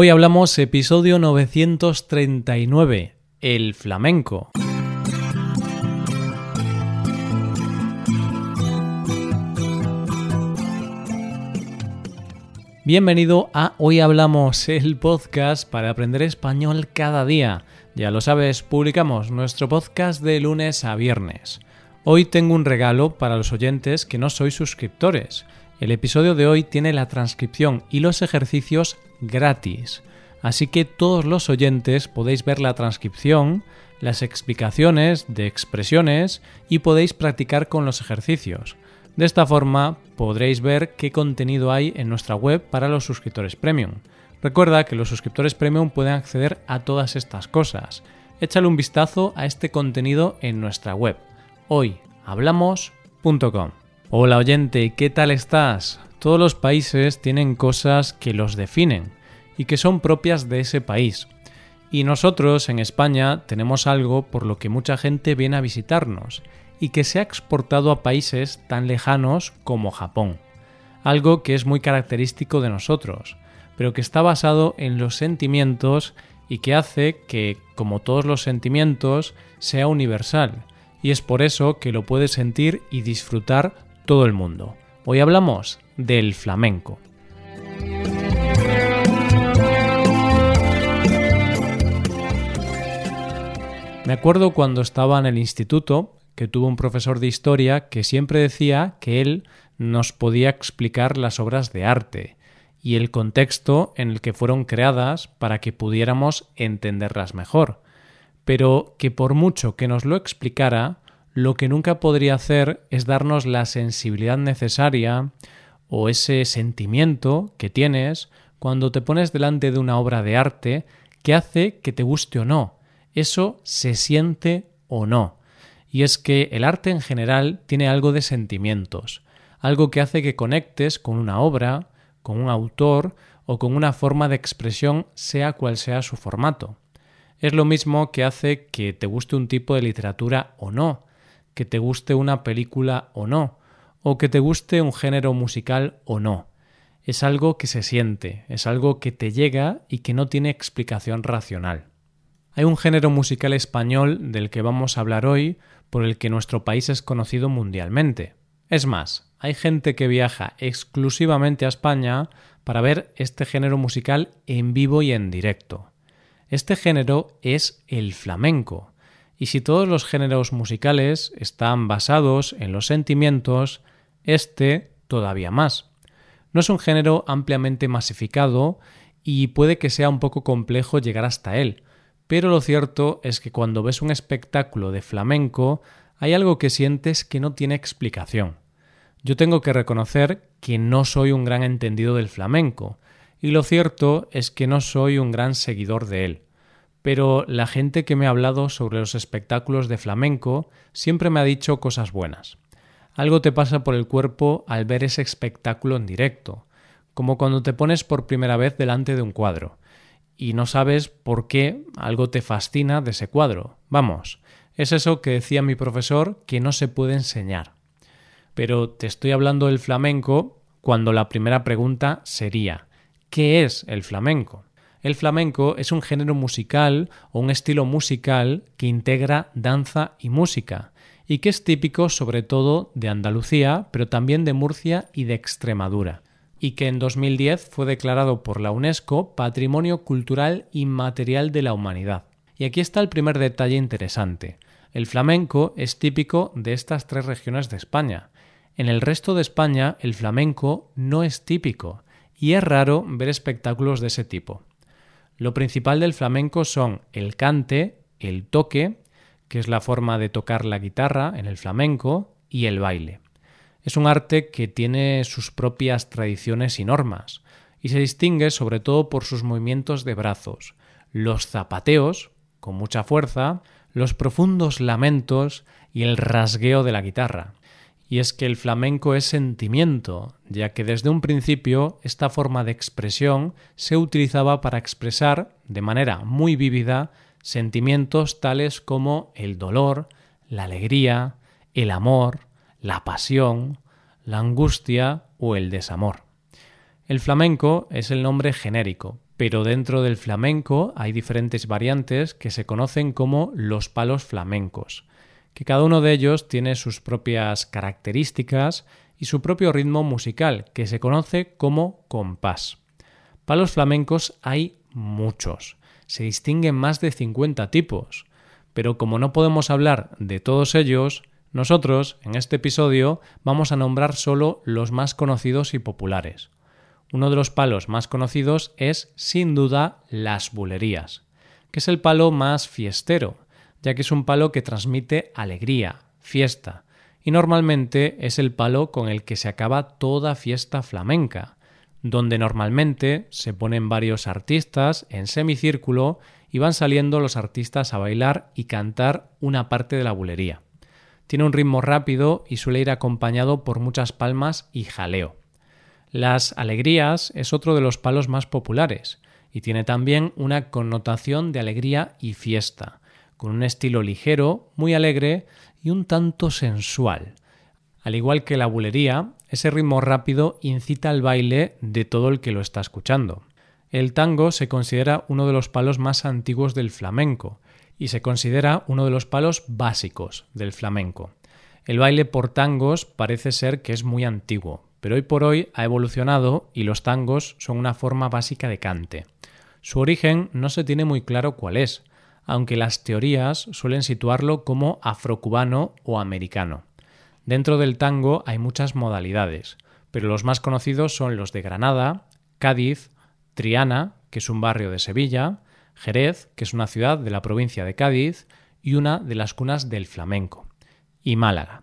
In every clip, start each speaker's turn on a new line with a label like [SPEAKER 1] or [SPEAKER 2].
[SPEAKER 1] Hoy hablamos episodio 939, el flamenco. Bienvenido a Hoy Hablamos, el podcast para aprender español cada día. Ya lo sabes, publicamos nuestro podcast de lunes a viernes. Hoy tengo un regalo para los oyentes que no sois suscriptores. El episodio de hoy tiene la transcripción y los ejercicios gratis. Así que todos los oyentes podéis ver la transcripción, las explicaciones de expresiones y podéis practicar con los ejercicios. De esta forma podréis ver qué contenido hay en nuestra web para los suscriptores premium. Recuerda que los suscriptores premium pueden acceder a todas estas cosas. Échale un vistazo a este contenido en nuestra web hoyhablamos.com. Hola oyente, ¿qué tal estás? Todos los países tienen cosas que los definen y que son propias de ese país. Y nosotros en España tenemos algo por lo que mucha gente viene a visitarnos y que se ha exportado a países tan lejanos como Japón. Algo que es muy característico de nosotros, pero que está basado en los sentimientos y que hace que, como todos los sentimientos, sea universal. Y es por eso que lo puede sentir y disfrutar todo el mundo. Hoy hablamos del flamenco. Me acuerdo cuando estaba en el instituto que tuve un profesor de historia que siempre decía que él nos podía explicar las obras de arte y el contexto en el que fueron creadas para que pudiéramos entenderlas mejor, pero que por mucho que nos lo explicara, lo que nunca podría hacer es darnos la sensibilidad necesaria o ese sentimiento que tienes cuando te pones delante de una obra de arte que hace que te guste o no, eso se siente o no. Y es que el arte en general tiene algo de sentimientos, algo que hace que conectes con una obra, con un autor o con una forma de expresión, sea cual sea su formato. Es lo mismo que hace que te guste un tipo de literatura o no, que te guste una película o no, o que te guste un género musical o no. Es algo que se siente, es algo que te llega y que no tiene explicación racional. Hay un género musical español del que vamos a hablar hoy, por el que nuestro país es conocido mundialmente. Es más, hay gente que viaja exclusivamente a España para ver este género musical en vivo y en directo. Este género es el flamenco, y si todos los géneros musicales están basados en los sentimientos, este todavía más. No es un género ampliamente masificado y puede que sea un poco complejo llegar hasta él, pero lo cierto es que cuando ves un espectáculo de flamenco hay algo que sientes que no tiene explicación. Yo tengo que reconocer que no soy un gran entendido del flamenco, y lo cierto es que no soy un gran seguidor de él. Pero la gente que me ha hablado sobre los espectáculos de flamenco siempre me ha dicho cosas buenas. Algo te pasa por el cuerpo al ver ese espectáculo en directo, como cuando te pones por primera vez delante de un cuadro y no sabes por qué algo te fascina de ese cuadro. Vamos, es eso que decía mi profesor que no se puede enseñar. Pero te estoy hablando del flamenco cuando la primera pregunta sería ¿qué es el flamenco? El flamenco es un género musical o un estilo musical que integra danza y música, y que es típico sobre todo de Andalucía, pero también de Murcia y de Extremadura y que en 2010 fue declarado por la UNESCO Patrimonio Cultural Inmaterial de la Humanidad. Y aquí está el primer detalle interesante. El flamenco es típico de estas tres regiones de España. En el resto de España el flamenco no es típico y es raro ver espectáculos de ese tipo. Lo principal del flamenco son el cante, el toque, que es la forma de tocar la guitarra en el flamenco, y el baile. Es un arte que tiene sus propias tradiciones y normas, y se distingue sobre todo por sus movimientos de brazos, los zapateos, con mucha fuerza, los profundos lamentos y el rasgueo de la guitarra. Y es que el flamenco es sentimiento, ya que desde un principio esta forma de expresión se utilizaba para expresar, de manera muy vívida, sentimientos tales como el dolor, la alegría, el amor, la pasión, la angustia o el desamor. El flamenco es el nombre genérico, pero dentro del flamenco hay diferentes variantes que se conocen como los palos flamencos, que cada uno de ellos tiene sus propias características y su propio ritmo musical, que se conoce como compás. Palos flamencos hay muchos, se distinguen más de 50 tipos, pero como no podemos hablar de todos ellos, nosotros, en este episodio, vamos a nombrar solo los más conocidos y populares. Uno de los palos más conocidos es, sin duda, las bulerías, que es el palo más fiestero, ya que es un palo que transmite alegría, fiesta, y normalmente es el palo con el que se acaba toda fiesta flamenca, donde normalmente se ponen varios artistas en semicírculo y van saliendo los artistas a bailar y cantar una parte de la bulería. Tiene un ritmo rápido y suele ir acompañado por muchas palmas y jaleo. Las alegrías es otro de los palos más populares y tiene también una connotación de alegría y fiesta, con un estilo ligero, muy alegre y un tanto sensual. Al igual que la bulería, ese ritmo rápido incita al baile de todo el que lo está escuchando. El tango se considera uno de los palos más antiguos del flamenco y se considera uno de los palos básicos del flamenco. El baile por tangos parece ser que es muy antiguo, pero hoy por hoy ha evolucionado y los tangos son una forma básica de cante. Su origen no se tiene muy claro cuál es, aunque las teorías suelen situarlo como afrocubano o americano. Dentro del tango hay muchas modalidades, pero los más conocidos son los de Granada, Cádiz, Triana, que es un barrio de Sevilla, Jerez, que es una ciudad de la provincia de Cádiz, y una de las cunas del flamenco, y Málaga.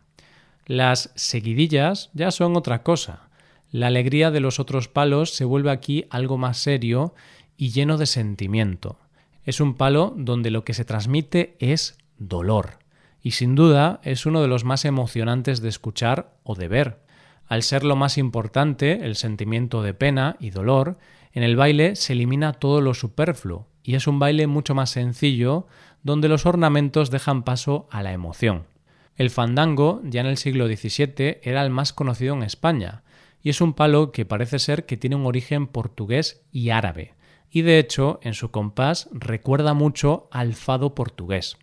[SPEAKER 1] Las seguidillas ya son otra cosa. La alegría de los otros palos se vuelve aquí algo más serio y lleno de sentimiento. Es un palo donde lo que se transmite es dolor. Y sin duda es uno de los más emocionantes de escuchar o de ver. Al ser lo más importante, el sentimiento de pena y dolor, en el baile se elimina todo lo superfluo y es un baile mucho más sencillo donde los ornamentos dejan paso a la emoción. El fandango, ya en el siglo XVII, era el más conocido en España, y es un palo que parece ser que tiene un origen portugués y árabe, y de hecho en su compás recuerda mucho al fado portugués.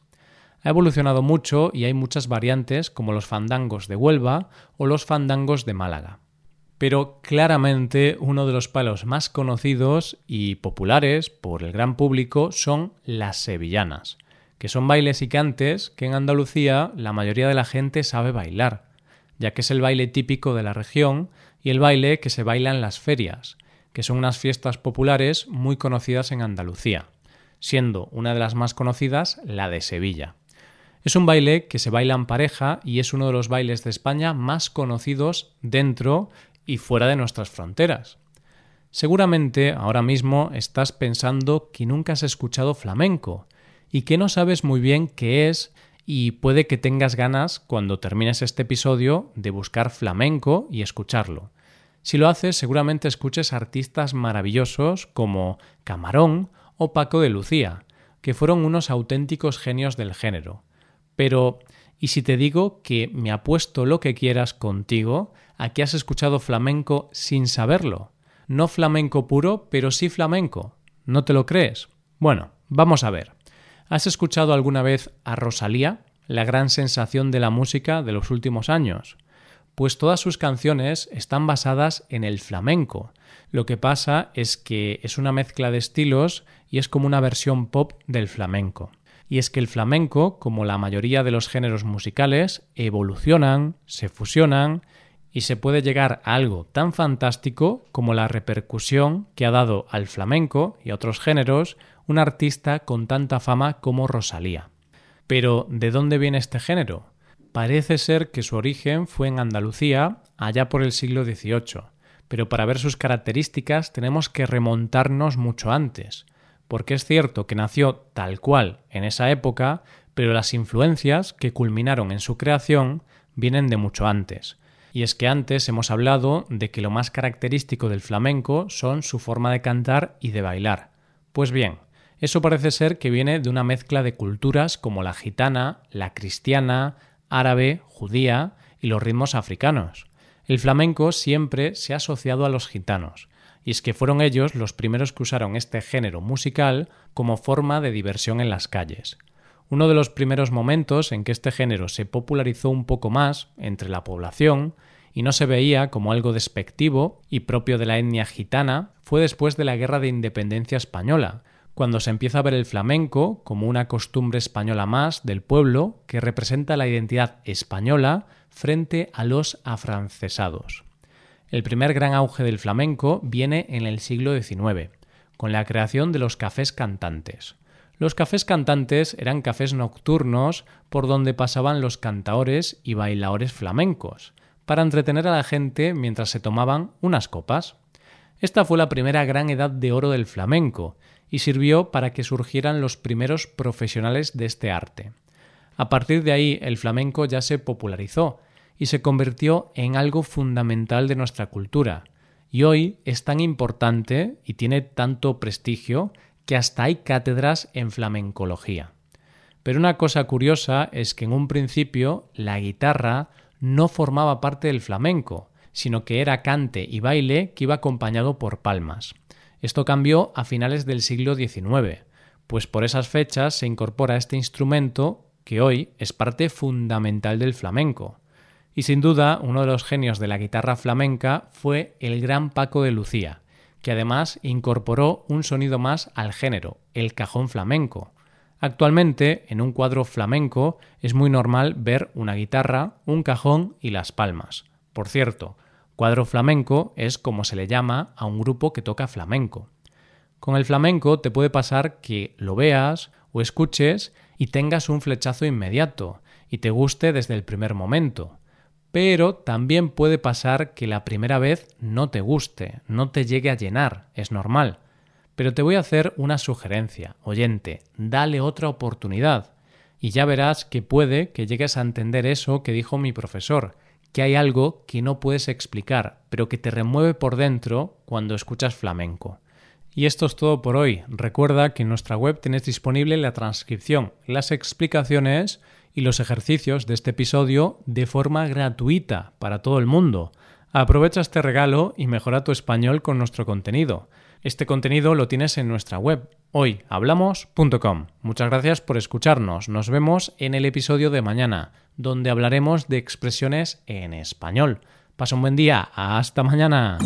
[SPEAKER 1] Ha evolucionado mucho y hay muchas variantes como los fandangos de Huelva o los fandangos de Málaga pero claramente uno de los palos más conocidos y populares por el gran público son las sevillanas, que son bailes y cantes que en Andalucía la mayoría de la gente sabe bailar, ya que es el baile típico de la región y el baile que se baila en las ferias, que son unas fiestas populares muy conocidas en Andalucía, siendo una de las más conocidas la de Sevilla. Es un baile que se baila en pareja y es uno de los bailes de España más conocidos dentro y fuera de nuestras fronteras. Seguramente ahora mismo estás pensando que nunca has escuchado flamenco y que no sabes muy bien qué es y puede que tengas ganas cuando termines este episodio de buscar flamenco y escucharlo. Si lo haces, seguramente escuches artistas maravillosos como Camarón o Paco de Lucía, que fueron unos auténticos genios del género. Pero, ¿y si te digo que me apuesto lo que quieras contigo a que has escuchado flamenco sin saberlo. No flamenco puro, pero sí flamenco. ¿No te lo crees? Bueno, vamos a ver. ¿Has escuchado alguna vez a Rosalía, la gran sensación de la música de los últimos años? Pues todas sus canciones están basadas en el flamenco. Lo que pasa es que es una mezcla de estilos y es como una versión pop del flamenco. Y es que el flamenco, como la mayoría de los géneros musicales, evolucionan, se fusionan y se puede llegar a algo tan fantástico como la repercusión que ha dado al flamenco y a otros géneros un artista con tanta fama como Rosalía. Pero, ¿de dónde viene este género? Parece ser que su origen fue en Andalucía allá por el siglo XVIII, pero para ver sus características tenemos que remontarnos mucho antes, porque es cierto que nació tal cual en esa época, pero las influencias que culminaron en su creación vienen de mucho antes, y es que antes hemos hablado de que lo más característico del flamenco son su forma de cantar y de bailar. Pues bien, eso parece ser que viene de una mezcla de culturas como la gitana, la cristiana, árabe, judía y los ritmos africanos. El flamenco siempre se ha asociado a los gitanos, y es que fueron ellos los primeros que usaron este género musical como forma de diversión en las calles. Uno de los primeros momentos en que este género se popularizó un poco más entre la población y no se veía como algo despectivo y propio de la etnia gitana fue después de la Guerra de Independencia Española, cuando se empieza a ver el flamenco como una costumbre española más del pueblo que representa la identidad española frente a los afrancesados. El primer gran auge del flamenco viene en el siglo XIX, con la creación de los cafés cantantes. Los cafés cantantes eran cafés nocturnos por donde pasaban los cantaores y bailadores flamencos, para entretener a la gente mientras se tomaban unas copas. Esta fue la primera gran edad de oro del flamenco y sirvió para que surgieran los primeros profesionales de este arte. A partir de ahí el flamenco ya se popularizó y se convirtió en algo fundamental de nuestra cultura, y hoy es tan importante y tiene tanto prestigio que hasta hay cátedras en flamencología. Pero una cosa curiosa es que en un principio la guitarra no formaba parte del flamenco, sino que era cante y baile que iba acompañado por palmas. Esto cambió a finales del siglo XIX, pues por esas fechas se incorpora este instrumento que hoy es parte fundamental del flamenco. Y sin duda, uno de los genios de la guitarra flamenca fue el gran Paco de Lucía, que además incorporó un sonido más al género, el cajón flamenco, Actualmente, en un cuadro flamenco es muy normal ver una guitarra, un cajón y las palmas. Por cierto, cuadro flamenco es como se le llama a un grupo que toca flamenco. Con el flamenco te puede pasar que lo veas o escuches y tengas un flechazo inmediato y te guste desde el primer momento. Pero también puede pasar que la primera vez no te guste, no te llegue a llenar, es normal. Pero te voy a hacer una sugerencia, oyente, dale otra oportunidad. Y ya verás que puede que llegues a entender eso que dijo mi profesor, que hay algo que no puedes explicar, pero que te remueve por dentro cuando escuchas flamenco. Y esto es todo por hoy. Recuerda que en nuestra web tienes disponible la transcripción, las explicaciones y los ejercicios de este episodio de forma gratuita para todo el mundo. Aprovecha este regalo y mejora tu español con nuestro contenido. Este contenido lo tienes en nuestra web hoyhablamos.com. Muchas gracias por escucharnos. Nos vemos en el episodio de mañana, donde hablaremos de expresiones en español. Pasa un buen día. Hasta mañana.